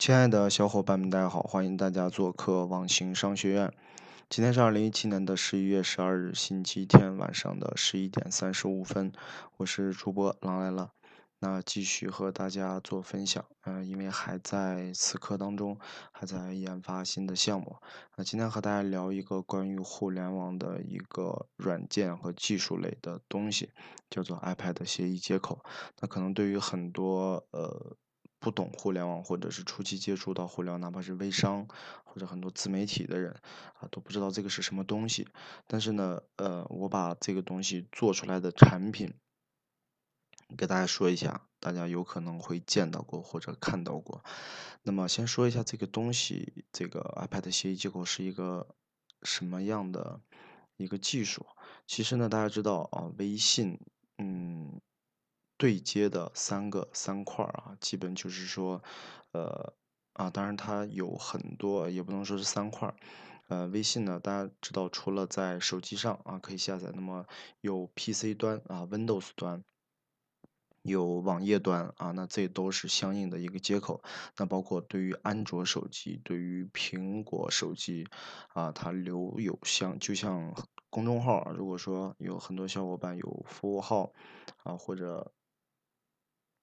亲爱的小伙伴们，大家好，欢迎大家做客网行商学院。今天是二零一七年的十一月十二日，星期天晚上的十一点三十五分，我是主播狼来了。那继续和大家做分享，嗯，因为还在此刻当中，还在研发新的项目。那今天和大家聊一个关于互联网的一个软件和技术类的东西，叫做 iPad 协议接口。那可能对于很多呃。不懂互联网，或者是初期接触到互联网，哪怕是微商或者很多自媒体的人啊，都不知道这个是什么东西。但是呢，呃，我把这个东西做出来的产品给大家说一下，大家有可能会见到过或者看到过。那么先说一下这个东西，这个 iPad 协议接口是一个什么样的一个技术？其实呢，大家知道啊，微信，嗯。对接的三个三块啊，基本就是说，呃，啊，当然它有很多，也不能说是三块。呃，微信呢，大家知道，除了在手机上啊可以下载，那么有 PC 端啊，Windows 端，有网页端啊，那这都是相应的一个接口。那包括对于安卓手机，对于苹果手机啊，它留有像就像公众号，如果说有很多小伙伴有服务号啊，或者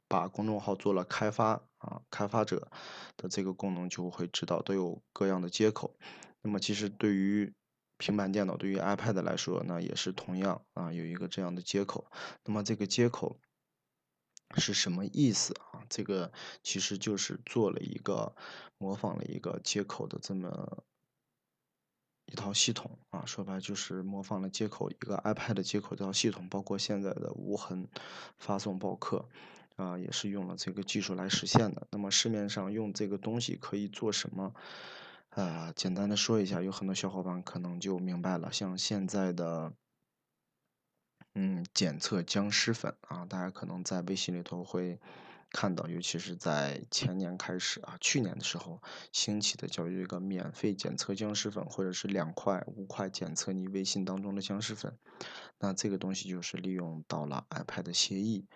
把公众号做了开发啊，开发者的这个功能就会知道都有各样的接口。那么其实对于平板电脑，对于 iPad 来说，那也是同样啊，有一个这样的接口。那么这个接口是什么意思啊？这个其实就是做了一个模仿了一个接口的这么一套系统啊，说白就是模仿了接口一个 iPad 接口这套系统，包括现在的无痕发送报课。啊，也是用了这个技术来实现的。那么市面上用这个东西可以做什么？啊，简单的说一下，有很多小伙伴可能就明白了。像现在的，嗯，检测僵尸粉啊，大家可能在微信里头会看到，尤其是在前年开始啊，去年的时候兴起的叫一个免费检测僵尸粉，或者是两块、五块检测你微信当中的僵尸粉。那这个东西就是利用到了 iPad 协议。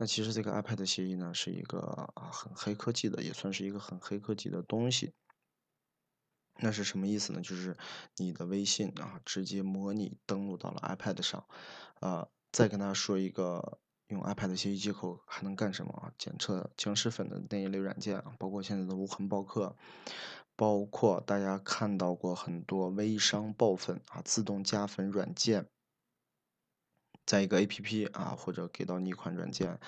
那其实这个 iPad 协议呢，是一个啊很黑科技的，也算是一个很黑科技的东西。那是什么意思呢？就是你的微信啊，直接模拟登录到了 iPad 上，啊，再跟大家说一个用 iPad 协议接口还能干什么啊？检测僵尸粉的那一类软件啊，包括现在的无痕报客，包括大家看到过很多微商爆粉啊，自动加粉软件。在一个 A P P 啊，或者给到你一款软件，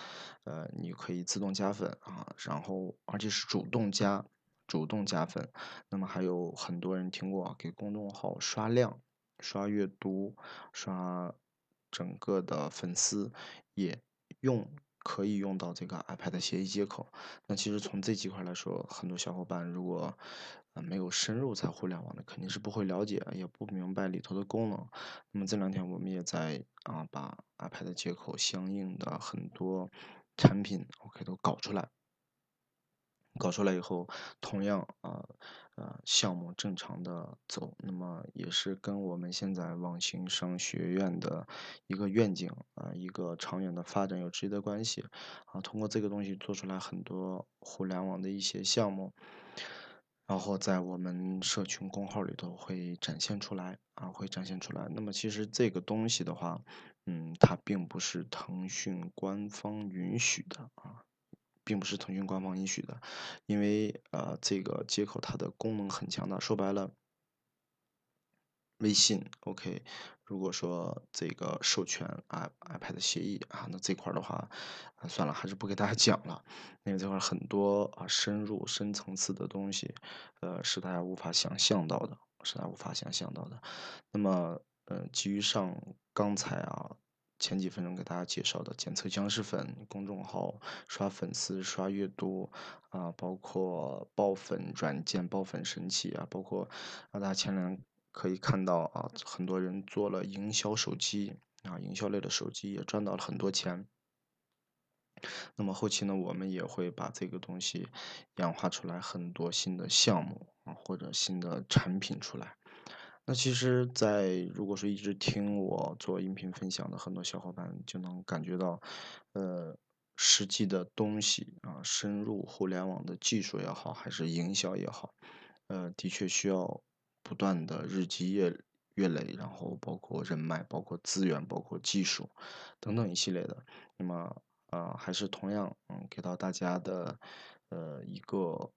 呃，你可以自动加粉啊，然后而且是主动加，主动加粉。那么还有很多人听过啊，给公众号刷量、刷阅读、刷整个的粉丝，也用可以用到这个 iPad 协议接口。那其实从这几块来说，很多小伙伴如果啊，没有深入在互联网的，肯定是不会了解，也不明白里头的功能。那么这两天我们也在啊，把 iPad 接口相应的很多产品 OK 都搞出来。搞出来以后，同样啊，呃，项目正常的走，那么也是跟我们现在网行商学院的一个愿景啊，一个长远的发展有直接的关系啊。通过这个东西做出来很多互联网的一些项目。然后在我们社群公号里头会展现出来啊，会展现出来。那么其实这个东西的话，嗯，它并不是腾讯官方允许的啊，并不是腾讯官方允许的，因为呃，这个接口它的功能很强大，说白了。微信，OK。如果说这个授权 i iPad 协议啊，那这块的话，算了，还是不给大家讲了。因为这块很多啊，深入深层次的东西，呃，是大家无法想象到的，是大家无法想象到的。那么，呃，基于上刚才啊前几分钟给大家介绍的检测僵尸粉公众号、刷粉丝、刷阅读啊，包括爆粉软件、爆粉神器啊，包括啊，大家前两。可以看到啊，很多人做了营销手机啊，营销类的手机也赚到了很多钱。那么后期呢，我们也会把这个东西演化出来很多新的项目啊，或者新的产品出来。那其实，在如果说一直听我做音频分享的很多小伙伴，就能感觉到，呃，实际的东西啊，深入互联网的技术也好，还是营销也好，呃，的确需要不断的日积月月累，然后包括人脉、包括资源、包括技术等等一系列的。那么，呃，还是同样，嗯，给到大家的，呃，一个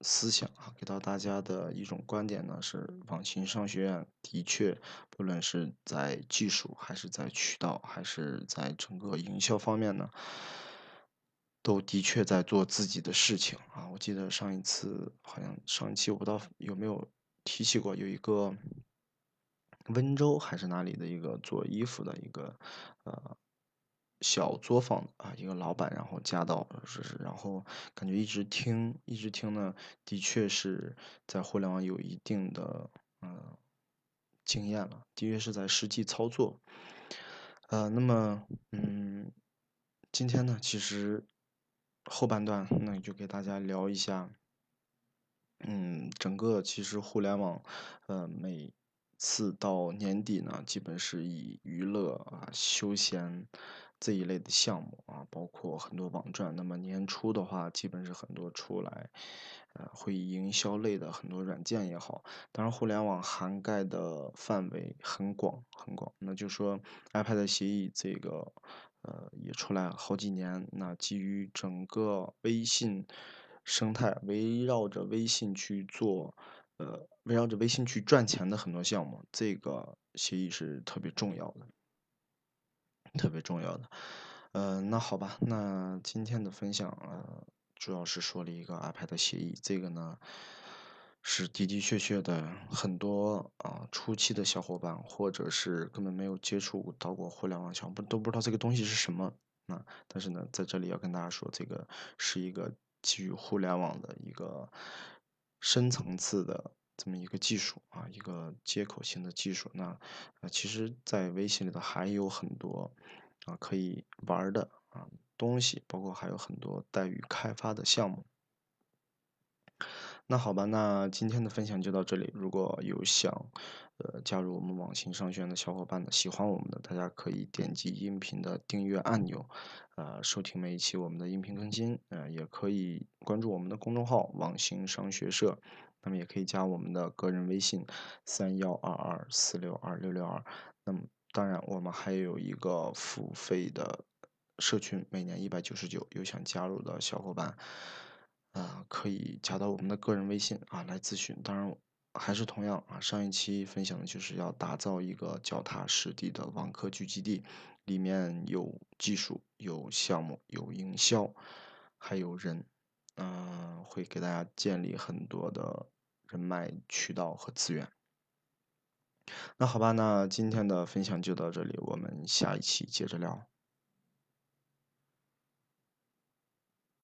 思想啊，给到大家的一种观点呢，是网信商学院的确，不论是在技术，还是在渠道，还是在整个营销方面呢，都的确在做自己的事情啊。我记得上一次好像上一期我不知道有没有提起过，有一个温州还是哪里的一个做衣服的一个呃小作坊啊，一个老板，然后加到是是，然后感觉一直听一直听呢，的确是在互联网有一定的嗯经验了，的确是在实际操作。呃，那么嗯，今天呢，其实后半段那就给大家聊一下。嗯，整个其实互联网，呃，每次到年底呢，基本是以娱乐啊、休闲这一类的项目啊，包括很多网站。那么年初的话，基本是很多出来，呃，会营销类的很多软件也好。当然，互联网涵盖的范围很广很广。那就说 iPad 协议这个，呃，也出来好几年。那基于整个微信。生态围绕着微信去做，呃，围绕着微信去赚钱的很多项目，这个协议是特别重要的，特别重要的。呃，那好吧，那今天的分享，呃，主要是说了一个 iPad 协议，这个呢，是的的确确的很多啊初期的小伙伴，或者是根本没有接触到过互联网项目，都不知道这个东西是什么啊。但是呢，在这里要跟大家说，这个是一个。基于互联网的一个深层次的这么一个技术啊，一个接口型的技术。那啊，其实，在微信里头还有很多啊可以玩的啊东西，包括还有很多待于开发的项目。那好吧，那今天的分享就到这里。如果有想呃加入我们网信商学院的小伙伴呢，喜欢我们的，大家可以点击音频的订阅按钮，呃，收听每一期我们的音频更新。呃，也可以关注我们的公众号“网信商学社”，那么也可以加我们的个人微信三幺二二四六二六六二。那么当然，我们还有一个付费的社群，每年一百九十九，有想加入的小伙伴。啊，可以加到我们的个人微信啊来咨询。当然，还是同样啊，上一期分享的就是要打造一个脚踏实地的网课聚集地，里面有技术、有项目、有营销，还有人，嗯，会给大家建立很多的人脉渠道和资源。那好吧，那今天的分享就到这里，我们下一期接着聊。